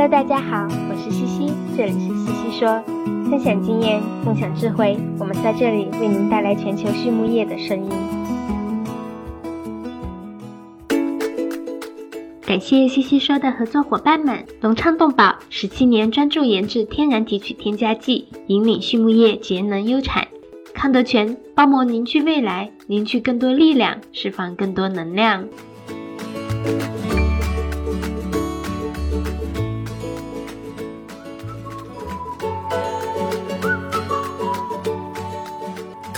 Hello，大家好，我是西西，这里是西西说，分享经验，共享智慧，我们在这里为您带来全球畜牧业的声音。感谢西西说的合作伙伴们：隆昌动宝，十七年专注研制天然提取添加剂，引领畜牧业节能优产；康德全，包膜凝聚未来，凝聚更多力量，释放更多能量。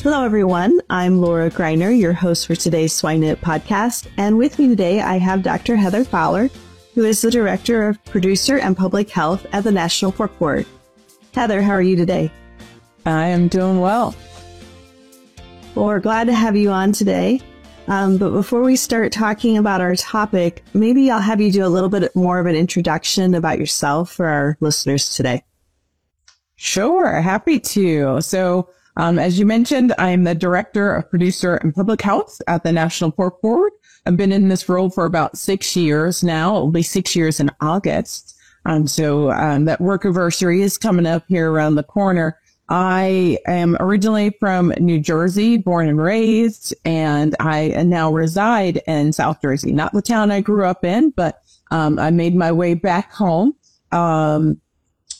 Hello, everyone. I'm Laura Greiner, your host for today's Swine It podcast. And with me today, I have Dr. Heather Fowler, who is the Director of Producer and Public Health at the National Pork Board. Heather, how are you today? I am doing well. Well, we're glad to have you on today. Um, but before we start talking about our topic, maybe I'll have you do a little bit more of an introduction about yourself for our listeners today. Sure, happy to. So, um, as you mentioned, I'm the director of producer and public health at the National Pork Board. I've been in this role for about six years now. It'll be six years in August. Um, so um, that work anniversary is coming up here around the corner. I am originally from New Jersey, born and raised, and I now reside in South Jersey, not the town I grew up in, but um, I made my way back home. Um,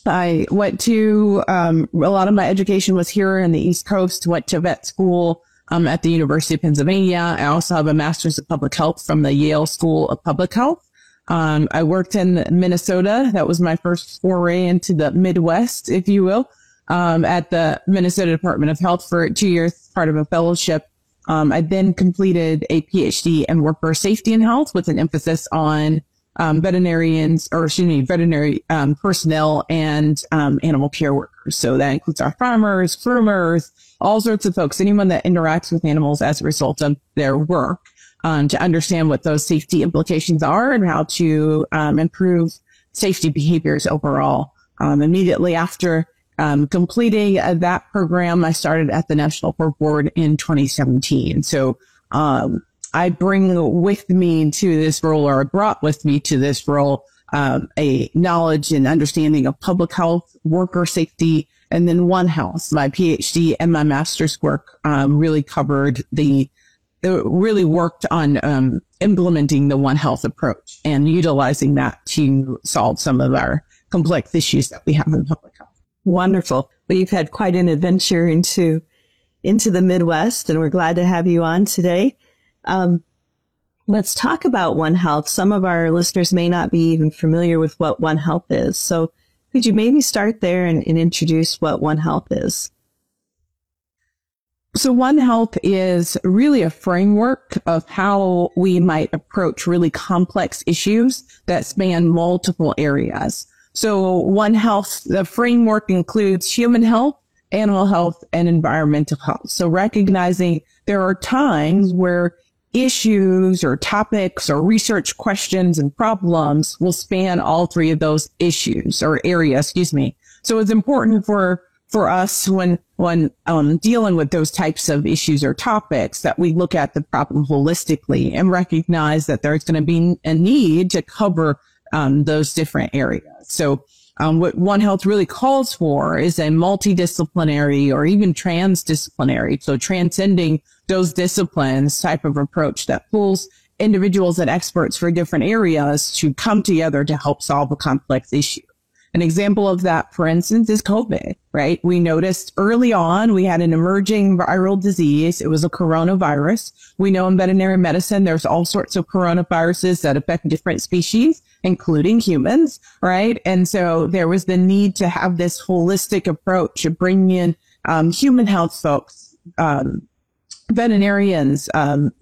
I went to, um, a lot of my education was here in the East Coast, went to vet school, um, at the University of Pennsylvania. I also have a master's of public health from the Yale School of Public Health. Um, I worked in Minnesota. That was my first foray into the Midwest, if you will, um, at the Minnesota Department of Health for two years, part of a fellowship. Um, I then completed a PhD in worker safety and health with an emphasis on um, veterinarians or excuse me, veterinary um, personnel and um, animal care workers. So that includes our farmers, groomers, all sorts of folks, anyone that interacts with animals as a result of their work, um, to understand what those safety implications are and how to um, improve safety behaviors overall. Um, immediately after completing uh, that program, I started at the National Pork Board in 2017. So um, I bring with me to this role or brought with me to this role um, a knowledge and understanding of public health, worker safety, and then One Health. My PhD and my master's work um, really covered the, really worked on um, implementing the One Health approach and utilizing that to solve some of our complex issues that we have in public health. Wonderful. Well, you've had quite an adventure into into the Midwest, and we're glad to have you on today. Um, let's talk about One Health. Some of our listeners may not be even familiar with what One Health is. So could you maybe start there and, and introduce what One Health is? So One Health is really a framework of how we might approach really complex issues that span multiple areas. So One Health, the framework includes human health, animal health, and environmental health. So recognizing there are times where issues or topics or research questions and problems will span all three of those issues or areas, excuse me. So it's important for, for us when, when, um, dealing with those types of issues or topics that we look at the problem holistically and recognize that there's going to be a need to cover, um, those different areas. So, um, what One Health really calls for is a multidisciplinary or even transdisciplinary. So transcending those disciplines type of approach that pulls individuals and experts for different areas to come together to help solve a complex issue. An example of that, for instance, is COVID, right? We noticed early on we had an emerging viral disease. It was a coronavirus. We know in veterinary medicine, there's all sorts of coronaviruses that affect different species, including humans, right? And so there was the need to have this holistic approach of bringing in um, human health folks, um, veterinarians, um,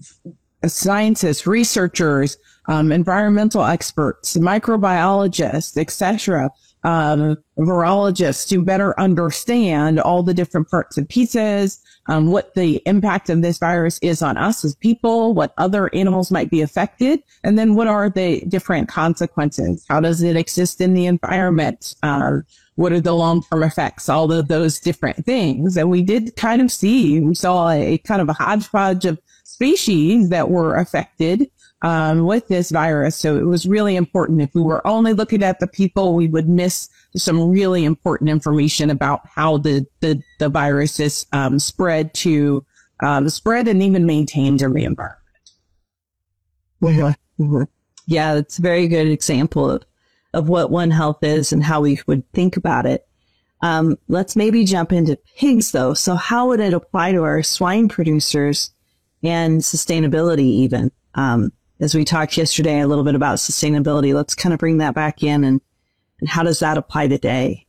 scientists, researchers, um, environmental experts, microbiologists, etc., um, virologists to better understand all the different parts and pieces, um, what the impact of this virus is on us as people, what other animals might be affected, and then what are the different consequences? How does it exist in the environment? Uh, what are the long-term effects? All of those different things. And we did kind of see, we saw a, a kind of a hodgepodge of species that were affected um, with this virus. So it was really important. If we were only looking at the people, we would miss some really important information about how the the, the virus is um, spread to um, spread and even maintained in the environment. Mm-hmm. Yeah, it's a very good example of, of what One Health is and how we would think about it. Um, let's maybe jump into pigs though. So how would it apply to our swine producers and sustainability even? Um, as we talked yesterday a little bit about sustainability, let's kind of bring that back in and, and how does that apply today?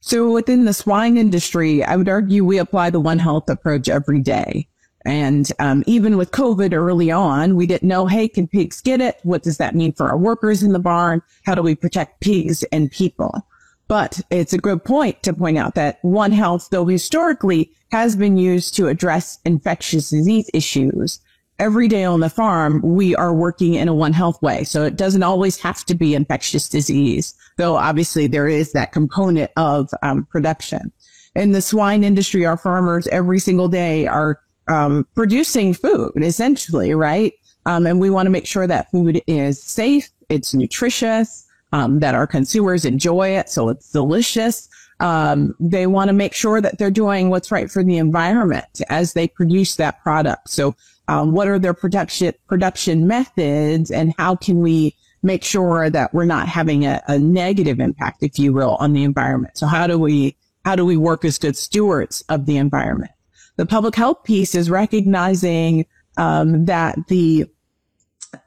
So within the swine industry, I would argue we apply the One Health approach every day. And um, even with COVID early on, we didn't know, hey, can pigs get it? What does that mean for our workers in the barn? How do we protect pigs and people? But it's a good point to point out that One Health, though historically has been used to address infectious disease issues, every day on the farm, we are working in a One Health way. So it doesn't always have to be infectious disease, though obviously there is that component of um, production. In the swine industry, our farmers every single day are um, producing food, essentially, right? Um, and we want to make sure that food is safe, it's nutritious, um, that our consumers enjoy it, so it's delicious. Um, they want to make sure that they're doing what's right for the environment as they produce that product. So um, what are their production production methods and how can we make sure that we're not having a, a, negative impact, if you will, on the environment? So how do we how do we work as good stewards of the environment? The public health piece is recognizing um, that the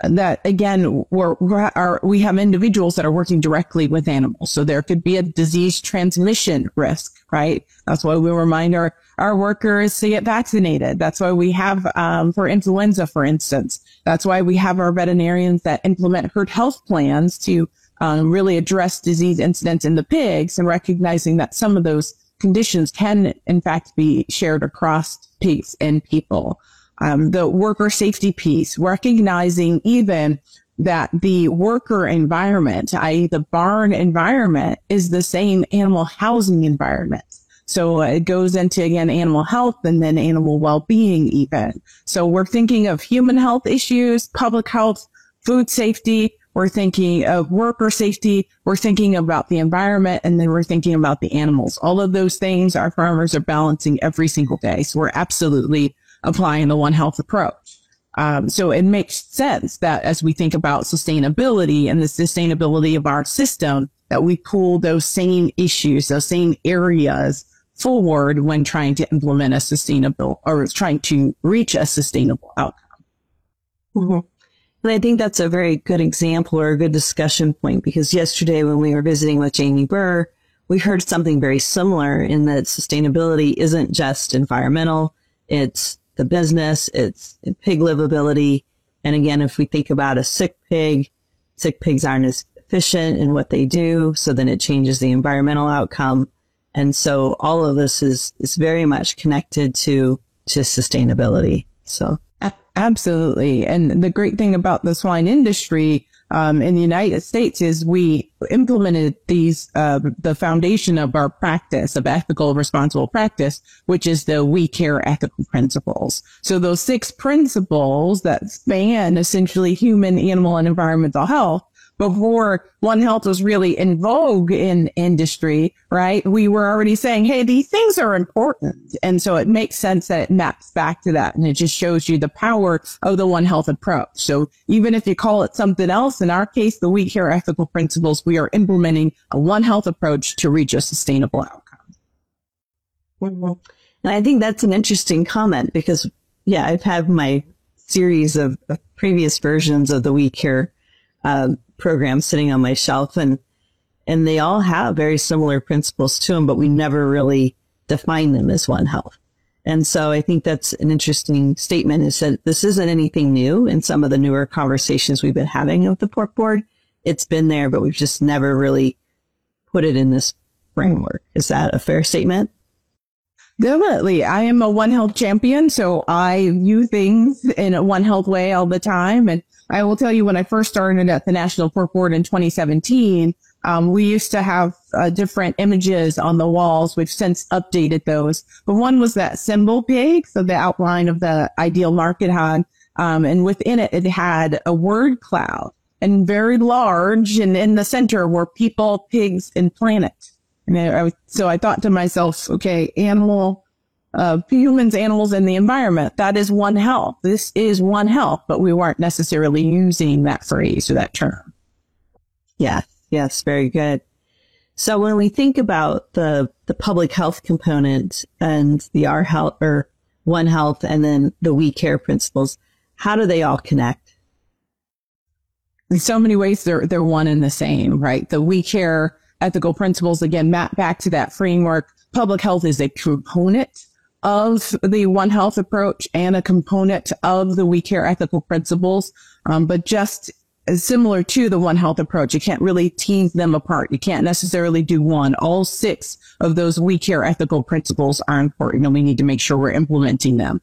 that again, we're, we're are, we have individuals that are working directly with animals. So there could be a disease transmission risk, right? That's why we remind our, our workers to get vaccinated. That's why we have, um, for influenza, for instance, that's why we have our veterinarians that implement herd health plans to um, really address disease incidents in the pigs and recognizing that some of those conditions can in fact be shared across pigs and people um, the worker safety piece, recognizing even that the worker environment, i.e. the barn environment is the same animal housing environment. So it goes into again animal health and then animal well-being even. So we're thinking of human health issues, public health, food safety. We're thinking of worker safety. We're thinking about the environment and then we're thinking about the animals. All of those things our farmers are balancing every single day. So we're absolutely applying the One Health approach. Um, so it makes sense that as we think about sustainability and the sustainability of our system, that we pull those same issues, those same areas forward when trying to implement a sustainable or trying to reach a sustainable outcome. Mm-hmm. And I think that's a very good example or a good discussion point because yesterday when we were visiting with Jamie Burr, we heard something very similar in that sustainability isn't just environmental. It's the business, it's pig livability. And again, if we think about a sick pig, sick pigs aren't as efficient in what they do. So then it changes the environmental outcome. And so all of this is, is very much connected to, to sustainability. So. Absolutely. And the great thing about the swine industry um, in the United States is we implemented these, uh, the foundation of our practice of ethical, responsible practice, which is the We Care ethical principles. So those six principles that span essentially human, animal, and environmental health before One Health was really in vogue in industry, right? We were already saying, Hey, these things are important. And so it makes sense that it maps back to that. And it just shows you the power of the One Health approach. So even if you call it something else, in our case, the We Care ethical principles, we are implementing a One Health approach to reach a sustainable outcome. And I think that's an interesting comment because yeah, I've had my series of, previous versions of the We Care uh, programs sitting on my shelf and, and they all have very similar principles to them, but we never really define them as One Health. And so I think that's an interesting statement is that this isn't anything new in some of the newer conversations we've been having with the pork board. It's been there, but we've just never really put it in this framework. Is that a fair statement? Definitely. I am a One Health champion, so I view things in a One Health way all the time. And I will tell you, when I first started at the National Pork Board in 2017, um, we used to have uh, different images on the walls. We've since updated those, but one was that symbol pig, so the outline of the ideal market had, um, and within it, it had a word cloud and very large, and in the center were people, pigs, and planet. And I, so I thought to myself, okay, animal, uh, humans, animals, and the environment. That is one health. This is one health, but we weren't necessarily using that phrase or that term. Yeah. Yes. Very good. So when we think about the, the public health component and the R health or one health and then the we care principles, how do they all connect? In so many ways, they're, they're one and the same, right? The we care ethical principles, again, map back to that framework. Public health is a component of the One Health approach and a component of the We Care ethical principles. Um, but just as similar to the One Health approach, you can't really tease them apart. You can't necessarily do one. All six of those We Care ethical principles are important and we need to make sure we're implementing them.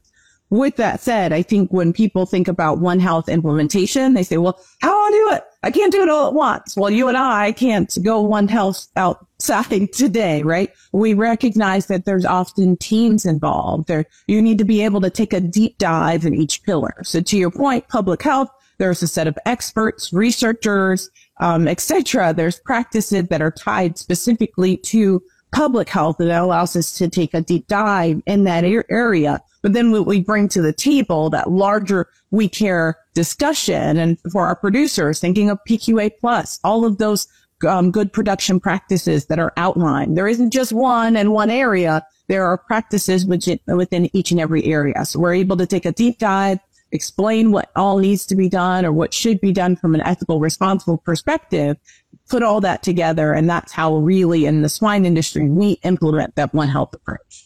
With that said, I think when people think about One Health implementation, they say, well, how do I do it? I can't do it all at once. Well, you and I can't go One Health outside today, right? We recognize that there's often teams involved there. You need to be able to take a deep dive in each pillar. So to your point, public health, there's a set of experts, researchers, um, etc. There's practices that are tied specifically to public health that allows us to take a deep dive in that area. But then what we bring to the table, that larger we care discussion and for our producers, thinking of PQA plus, all of those um, good production practices that are outlined. There isn't just one and one area. There are practices within, within each and every area. So we're able to take a deep dive, explain what all needs to be done or what should be done from an ethical, responsible perspective, put all that together. And that's how really in the swine industry, we implement that one health approach.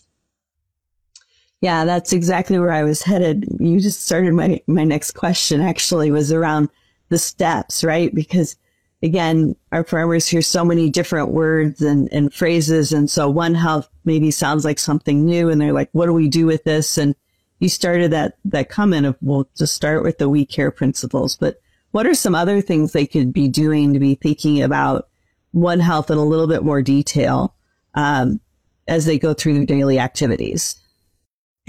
Yeah, that's exactly where I was headed. You just started my, my next question actually was around the steps, right? Because again, our farmers hear so many different words and, and phrases. And so one health maybe sounds like something new and they're like, what do we do with this? And you started that, that comment of, well, just start with the we care principles, but what are some other things they could be doing to be thinking about one health in a little bit more detail, um, as they go through their daily activities?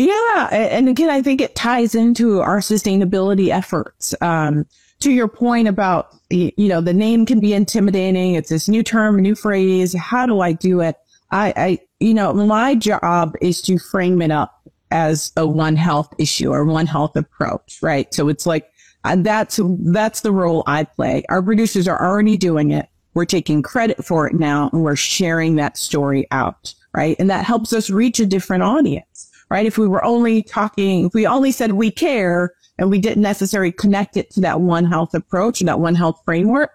Yeah. And again, I think it ties into our sustainability efforts. Um, to your point about, you know, the name can be intimidating. It's this new term, new phrase. How do I do it? I, I, you know, my job is to frame it up as a one health issue or one health approach, right? So it's like, uh, that's, that's the role I play. Our producers are already doing it. We're taking credit for it now and we're sharing that story out, right? And that helps us reach a different audience right? If we were only talking, if we only said we care and we didn't necessarily connect it to that one health approach and that one health framework,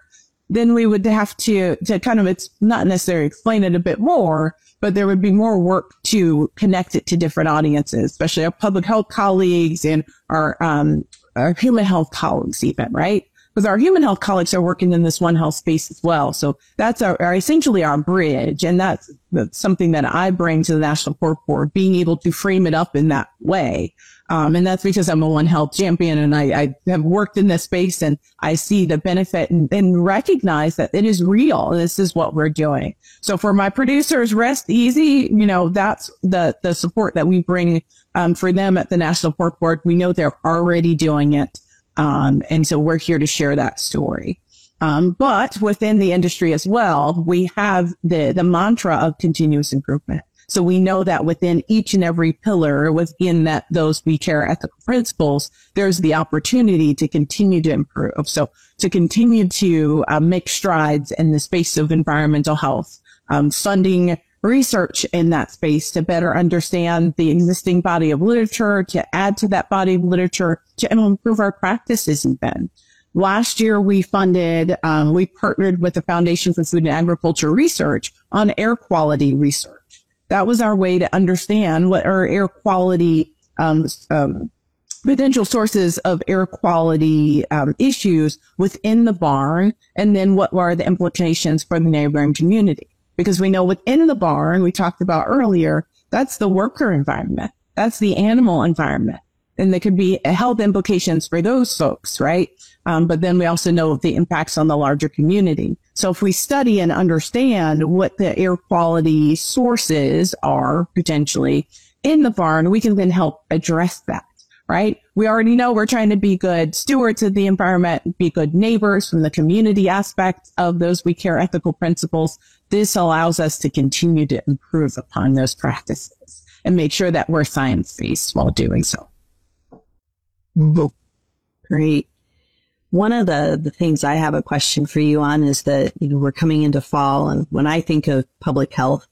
then we would have to, to kind of, it's not necessarily explain it a bit more, but there would be more work to connect it to different audiences, especially our public health colleagues and our, um, our human health colleagues even, right? Because our human health colleagues are working in this one health space as well. So that's our, our essentially our bridge. And that's, that's, something that I bring to the National Pork Board, being able to frame it up in that way. Um, and that's because I'm a one health champion and I, I, have worked in this space and I see the benefit and, and recognize that it is real. This is what we're doing. So for my producers, rest easy. You know, that's the, the support that we bring, um, for them at the National Pork Board. We know they're already doing it. Um, and so we're here to share that story. Um, but within the industry as well, we have the, the mantra of continuous improvement. So we know that within each and every pillar within that, those we care ethical principles, there's the opportunity to continue to improve. So to continue to uh, make strides in the space of environmental health, um, funding research in that space to better understand the existing body of literature, to add to that body of literature, to improve our practices even. Last year, we funded, um, we partnered with the Foundation for Food and Agriculture Research on air quality research. that was our way to understand what our air quality, um, um, potential sources of air quality um, issues within the barn, and then what were the implications for the neighboring community. Because we know within the barn, we talked about earlier, that's the worker environment. That's the animal environment. And there could be health implications for those folks, right? Um, but then we also know the impacts on the larger community. So if we study and understand what the air quality sources are potentially in the barn, we can then help address that right? We already know we're trying to be good stewards of the environment, be good neighbors from the community aspect of those we care ethical principles. This allows us to continue to improve upon those practices and make sure that we're science based while doing so. Great. One of the, the things I have a question for you on is that, you know, we're coming into fall and when I think of public health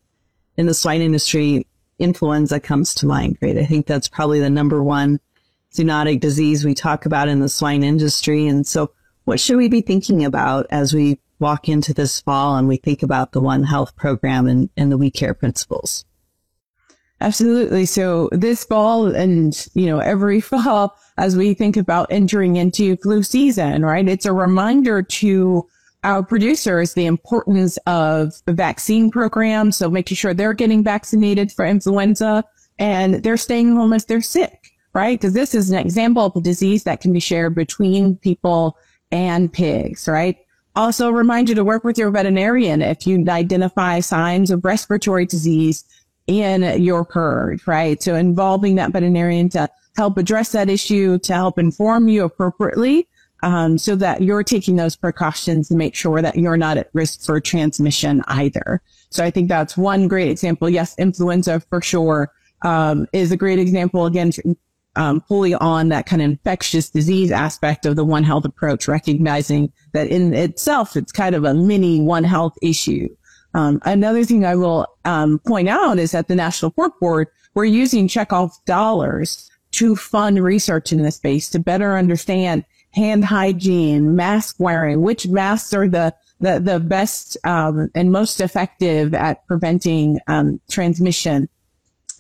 in the swine industry, influenza comes to mind, right? I think that's probably the number one zoonotic disease we talk about in the swine industry. And so what should we be thinking about as we walk into this fall and we think about the One Health program and, and the We Care principles? Absolutely. So this fall and, you know, every fall as we think about entering into flu season, right? It's a reminder to our producers the importance of the vaccine program. So making sure they're getting vaccinated for influenza and they're staying home if they're sick right? Because this is an example of a disease that can be shared between people and pigs, right? Also remind you to work with your veterinarian if you identify signs of respiratory disease in your herd, right? So involving that veterinarian to help address that issue, to help inform you appropriately, um, so that you're taking those precautions to make sure that you're not at risk for transmission either. So I think that's one great example. Yes, influenza for sure um, is a great example. Again, um, fully on that kind of infectious disease aspect of the One Health approach, recognizing that in itself, it's kind of a mini One Health issue. Um, another thing I will um, point out is that the National Pork Board, we're using checkoff dollars to fund research in this space to better understand hand hygiene, mask wearing, which masks are the the, the best um, and most effective at preventing um, transmission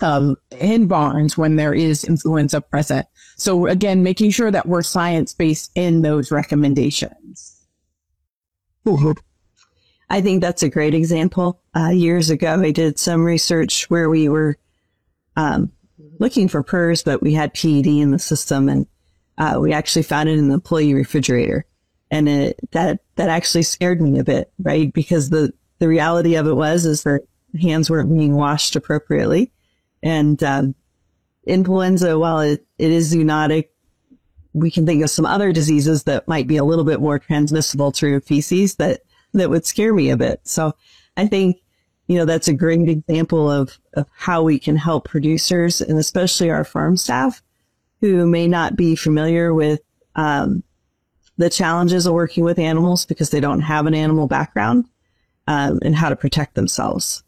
um, in barns when there is influenza present. So again, making sure that we're science based in those recommendations. I think that's a great example. Uh, years ago, I did some research where we were um, looking for PRRS, but we had PED in the system, and uh, we actually found it in the employee refrigerator, and it, that that actually scared me a bit, right? Because the the reality of it was is that hands weren't being washed appropriately, and um, influenza, while it, it is zoonotic, we can think of some other diseases that might be a little bit more transmissible through feces that, that would scare me a bit. So I think, you know, that's a great example of, of how we can help producers and especially our farm staff who may not be familiar with, um, the challenges of working with animals because they don't have an animal background, um, and how to protect themselves.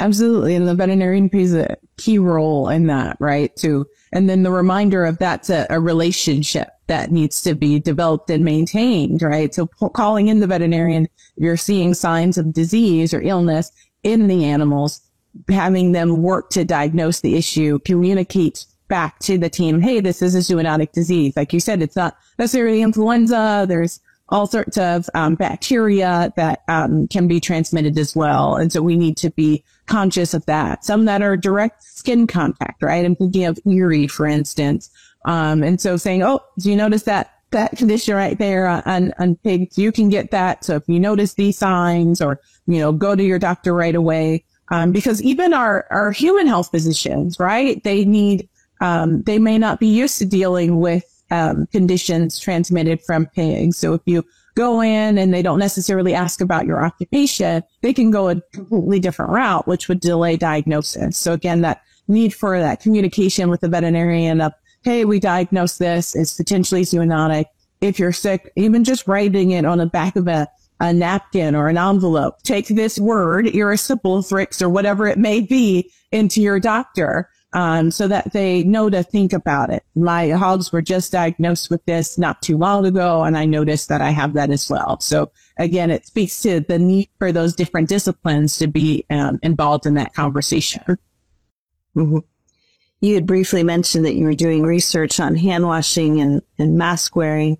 Absolutely. And the veterinarian plays a key role in that, right? Too. And then the reminder of that's a, a relationship that needs to be developed and maintained, right? So p- calling in the veterinarian, you're seeing signs of disease or illness in the animals, having them work to diagnose the issue, communicate back to the team, hey, this is a zoonotic disease. Like you said, it's not necessarily influenza. There's all sorts of um, bacteria that um, can be transmitted as well. And so we need to be conscious of that. Some that are direct skin contact, right? I'm thinking of ERI, for instance. Um, and so saying, oh, do you notice that that condition right there on, on pigs? You can get that. So if you notice these signs or, you know, go to your doctor right away. Um, because even our, our human health physicians, right? They need, um, they may not be used to dealing with um, conditions transmitted from pigs. So if you go in and they don't necessarily ask about your occupation, they can go a completely different route, which would delay diagnosis. So again, that need for that communication with the veterinarian of, Hey, we diagnosed this. It's potentially zoonotic. If you're sick, even just writing it on the back of a, a napkin or an envelope, take this word, irritable or whatever it may be into your doctor um, so that they know to think about it. My hogs were just diagnosed with this not too long ago, and I noticed that I have that as well. So again, it speaks to the need for those different disciplines to be um, involved in that conversation. Mm-hmm. You had briefly mentioned that you were doing research on hand washing and, and mask wearing.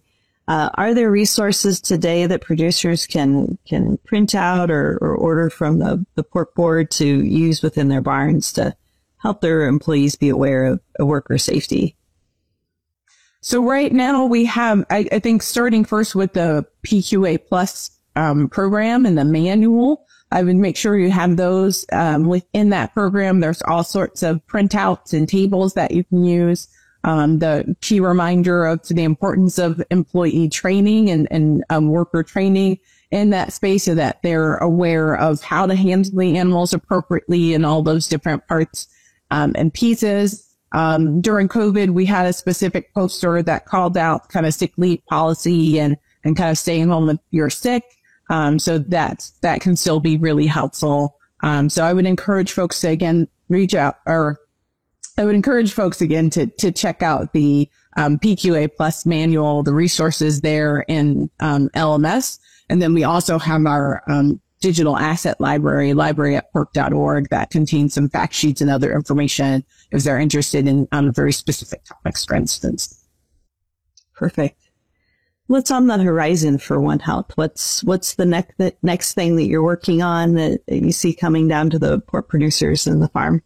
Uh, are there resources today that producers can can print out or, or order from the, the pork board to use within their barns to help their employees be aware of, worker safety? So right now we have, I, I think starting first with the PQA plus um, program and the manual, I would make sure you have those um, within that program. There's all sorts of printouts and tables that you can use. Um, the key reminder of the importance of employee training and, and um, worker training in that space so that they're aware of how to handle the animals appropriately and all those different parts um, and pieces. Um, during COVID, we had a specific poster that called out kind of sick leave policy and, and kind of staying home if you're sick. Um, so that, that can still be really helpful. Um, so I would encourage folks to again, reach out or I would encourage folks again to, to check out the, um, PQA plus manual, the resources there in, um, LMS. And then we also have our, um, digital asset library, library at pork.org that contains some fact sheets and other information if they're interested in um, very specific topics, for instance. Perfect. What's on the horizon for One Health? What's what's the next the next thing that you're working on that you see coming down to the pork producers and the farm?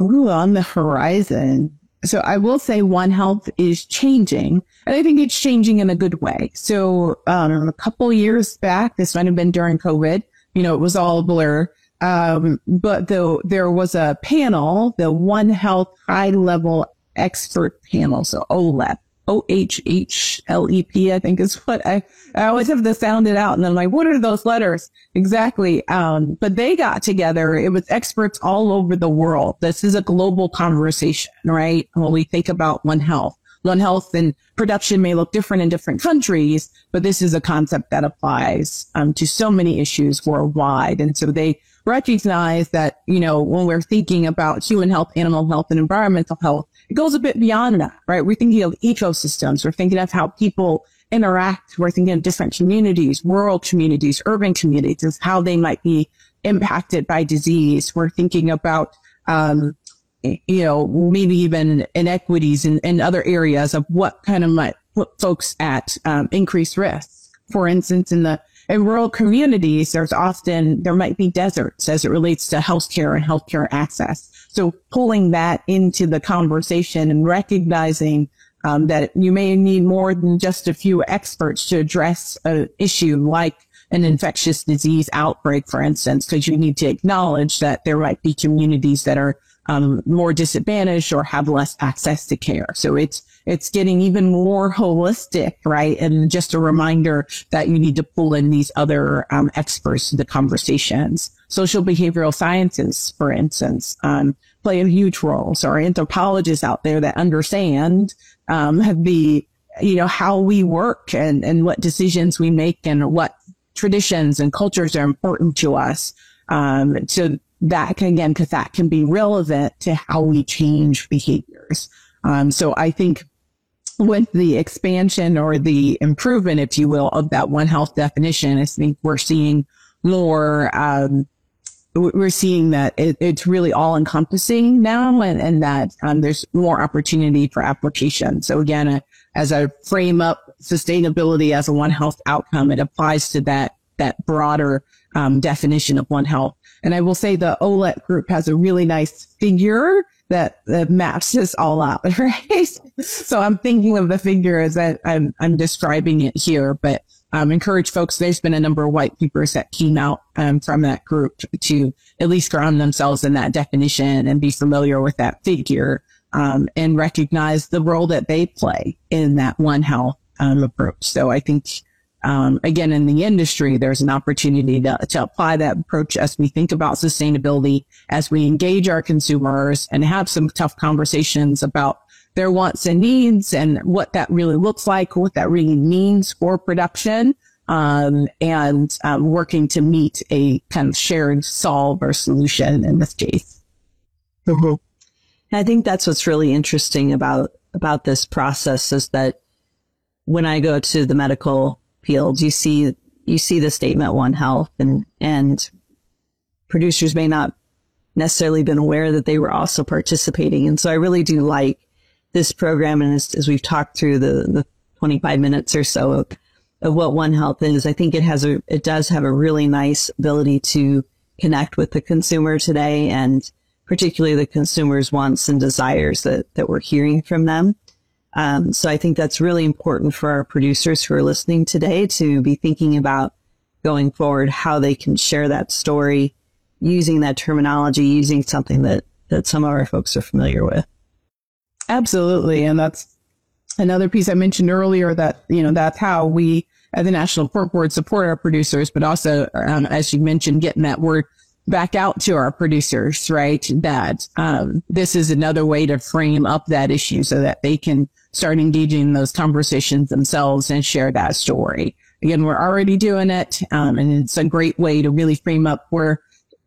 Ooh, on the horizon. So I will say One Health is changing, and I think it's changing in a good way. So um, a couple years back, this might have been during COVID. You know, it was all a blur. Um, but though there was a panel, the One Health High Level Expert Panel, so OHHLEP, O H H L E P, I think is what I, I always have to sound it out. And I'm like, what are those letters exactly? Um, but they got together. It was experts all over the world. This is a global conversation, right? When we think about One Health, One Health and production may look different in different countries, but this is a concept that applies um, to so many issues worldwide. And so they recognize that, you know, when we're thinking about human health, animal health, and environmental health, it goes a bit beyond that, right? We're thinking of ecosystems. We're thinking of how people interact. We're thinking of different communities, rural communities, urban communities, how they might be impacted by disease. We're thinking about, um, you know, maybe even inequities in, in other areas of what kind of might put folks at um, increased risk. For instance, in the in rural communities, there's often there might be deserts as it relates to healthcare and healthcare access. So pulling that into the conversation and recognizing um, that you may need more than just a few experts to address an issue like an infectious disease outbreak, for instance, because you need to acknowledge that there might be communities that are um, more disadvantaged or have less access to care. So it's it's getting even more holistic, right? And just a reminder that you need to pull in these other um, experts to the conversations. Social behavioral sciences, for instance, um, play a huge role. So our anthropologists out there that understand um, the you know how we work and and what decisions we make and what traditions and cultures are important to us. Um, so that can again, because that can be relevant to how we change behaviors. Um, so I think with the expansion or the improvement, if you will, of that One Health definition, I think we're seeing more, um, we're seeing that it, it's really all encompassing now and, and that um, there's more opportunity for application. So again, uh, as I frame up sustainability as a One Health outcome, it applies to that, that broader um, definition of One Health. And I will say the OHHLEP group has a really nice figure that, that maps this all out, right? so I'm thinking of the figure as I'm, I'm describing it here, but um, encourage folks. There's been a number of white papers that came out um, from that group to at least ground themselves in that definition and be familiar with that figure um, and recognize the role that they play in that One Health um, approach. So I think um, again, in the industry, there's an opportunity to, to apply that approach as we think about sustainability, as we engage our consumers and have some tough conversations about their wants and needs and what that really looks like, what that really means for production, um, and um, working to meet a kind of shared solve or solution in this case. Mm-hmm. I think that's what's really interesting about, about this process is that when I go to the medical field, you see, you see the statement One Health and, and producers may not necessarily been aware that they were also participating. And so I really do like this program. And as, as we've talked through the, the 25 minutes or so of, of what One Health is, I think it has a, it does have a really nice ability to connect with the consumer today and particularly the consumer's wants and desires that, that we're hearing from them. Um, so I think that's really important for our producers who are listening today to be thinking about going forward, how they can share that story using that terminology, using something that, that some of our folks are familiar with. Absolutely. And that's another piece I mentioned earlier that, you know, that's how we at the National Pork Board support our producers, but also, um, as you mentioned, getting that word back out to our producers, right? That, um, this is another way to frame up that issue so that they can start engaging in those conversations themselves and share that story. Again, we're already doing it. Um, and it's a great way to really frame up where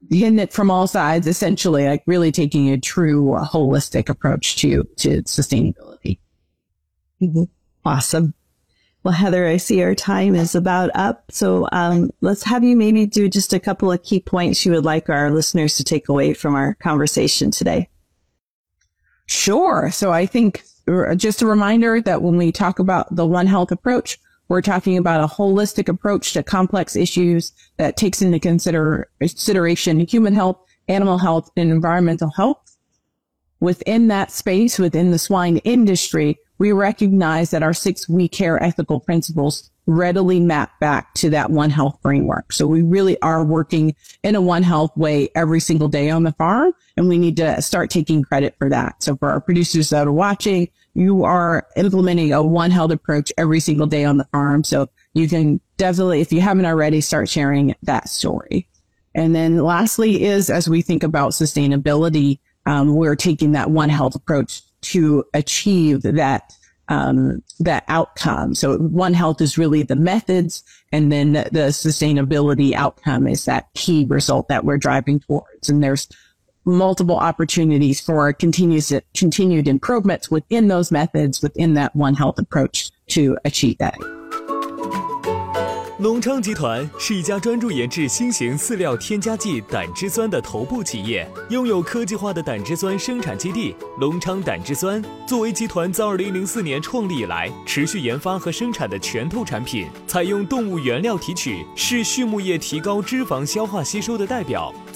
getting it from all sides, essentially, like really taking a true uh, holistic approach to, to sustainability. Mm-hmm. Awesome. Well, Heather, I see our time is about up. So um, let's have you maybe do just a couple of key points you would like our listeners to take away from our conversation today. Sure. So I think uh, just a reminder that when we talk about the One Health approach, we're talking about a holistic approach to complex issues that takes into consider, consideration human health, animal health, and environmental health. Within that space, within the swine industry, we recognize that our six we care ethical principles readily map back to that One Health framework. So we really are working in a One Health way every single day on the farm, and we need to start taking credit for that. So for our producers that are watching, you are implementing a one health approach every single day on the farm. So you can definitely, if you haven't already, start sharing that story. And then lastly is as we think about sustainability, um, we're taking that one health approach to achieve that um, that outcome. So one health is really the methods, and then the, the sustainability outcome is that key result that we're driving towards. And there's multiple opportunities for continuous, continued improvements within those methods, within that One Health approach to achieve that. 隆昌集团是一家专注研制新型饲料添加剂胆汁酸的头部企业，拥有科技化的胆汁酸生产基地——隆昌胆汁酸。作为集团自2004年创立以来持续研发和生产的拳头产品，采用动物原料提取，是畜牧业提高脂肪消化吸收的代表，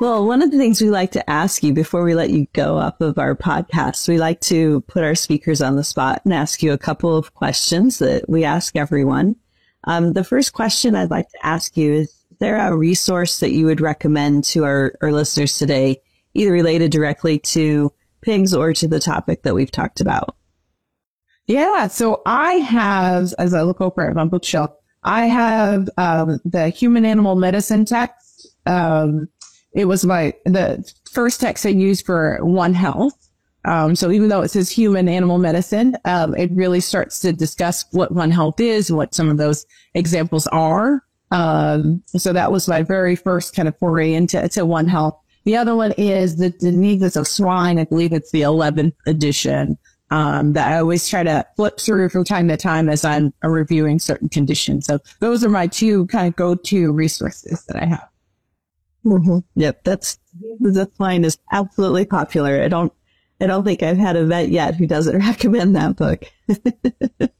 Well, one of the things we like to ask you before we let you go off of our podcast, we like to put our speakers on the spot and ask you a couple of questions that we ask everyone. Um, the first question I'd like to ask you is there a resource that you would recommend to our, our listeners today, either related directly to pigs or to the topic that we've talked about? Yeah. So I have, as I look over at my bookshelf, I have um, the human animal medicine text. Um, it was my the first text I used for One Health. Um, so even though it says human animal medicine, um, it really starts to discuss what One Health is, what some of those examples are. Um, so that was my very first kind of foray into to One Health. The other one is the, Diseases of Swine. I believe it's the 11th edition. Um, that I always try to flip through from time to time as I'm reviewing certain conditions. So those are my two kind of go-to resources that I have. Mm-hmm. Yep. That's, the line is absolutely popular. I don't, I don't think I've had a vet yet who doesn't recommend that book.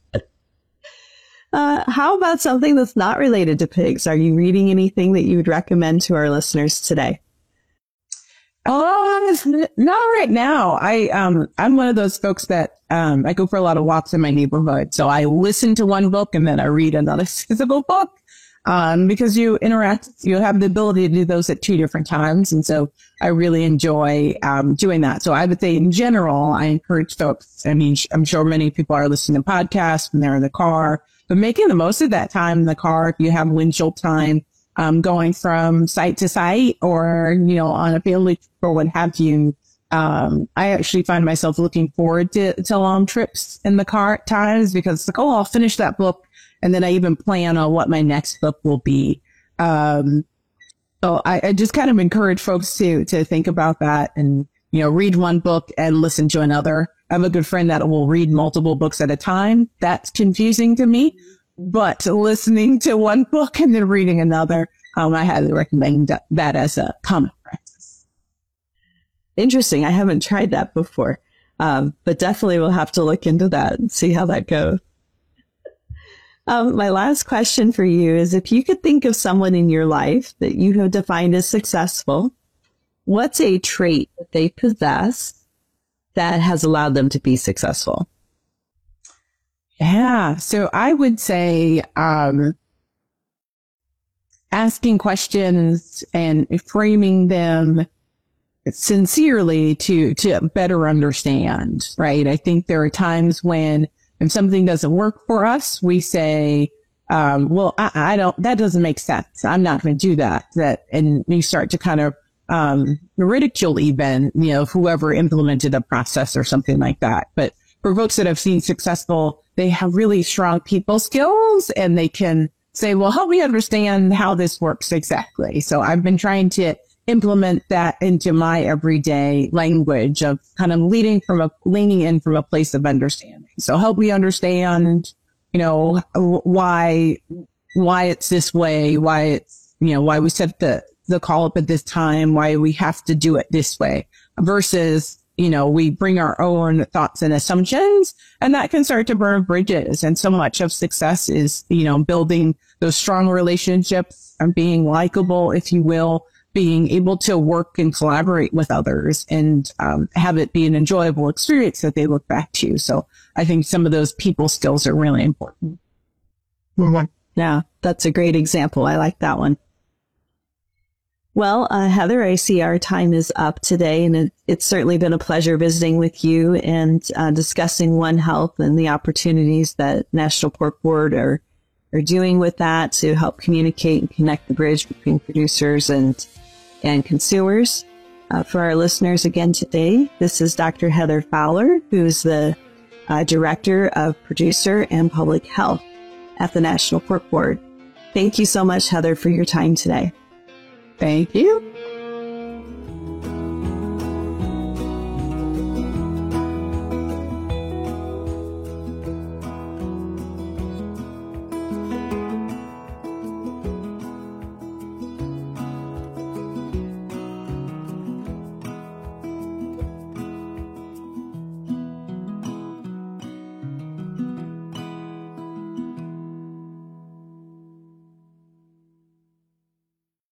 Uh, how about something that's not related to pigs? Are you reading anything that you would recommend to our listeners today? Oh, not right now. I, um, I'm one of those folks that, um, I go for a lot of walks in my neighborhood. So I listen to one book and then I read another physical book. Um, because you interact, you have the ability to do those at two different times. And so I really enjoy um, doing that. So I would say in general, I encourage folks. I mean, I'm sure many people are listening to podcasts when they're in the car, but making the most of that time in the car, if you have windshield time, um, going from site to site or, you know, on a family trip or what have you. Um, I actually find myself looking forward to, to long trips in the car at times because it's like, oh, I'll finish that book and then I even plan on what my next book will be. Um, so I, I just kind of encourage folks to, to think about that and, you know, read one book and listen to another. I have a good friend that will read multiple books at a time. That's confusing to me, but listening to one book and then reading another, um, I highly recommend that, as a common. Interesting. I haven't tried that before. Um, but definitely we'll have to look into that and see how that goes. Um, my last question for you is if you could think of someone in your life that you have defined as successful, what's a trait that they possess that has allowed them to be successful? Yeah. So I would say, um, asking questions and framing them sincerely to, to better understand, right? I think there are times when if something doesn't work for us, we say, um, well, I, I, don't, that doesn't make sense. I'm not going to do that. That, and you start to kind of, um, ridicule even, you know, whoever implemented a process or something like that. But for folks that have seen successful, they have really strong people skills and they can say, well, help me understand how this works exactly. So I've been trying to implement that into my everyday language of kind of leading from a leaning in from a place of understanding. So help me understand, you know, why, why it's this way, why it's, you know, why we set the, the call up at this time, why we have to do it this way versus, you know, we bring our own thoughts and assumptions and that can start to burn bridges. And so much of success is, you know, building those strong relationships and being likable, if you will, being able to work and collaborate with others and um, have it be an enjoyable experience that they look back to. So I think some of those people skills are really important. Yeah, that's a great example. I like that one. Well, uh, Heather, I see our time is up today, and it, it's certainly been a pleasure visiting with you and uh, discussing One Health and the opportunities that National Pork Board are are doing with that to help communicate and connect the bridge between producers and and consumers. Uh, for our listeners again today, this is Dr. Heather Fowler, who's the uh, Director of Producer and Public Health at the National Pork Board. Thank you so much, Heather, for your time today. Thank you.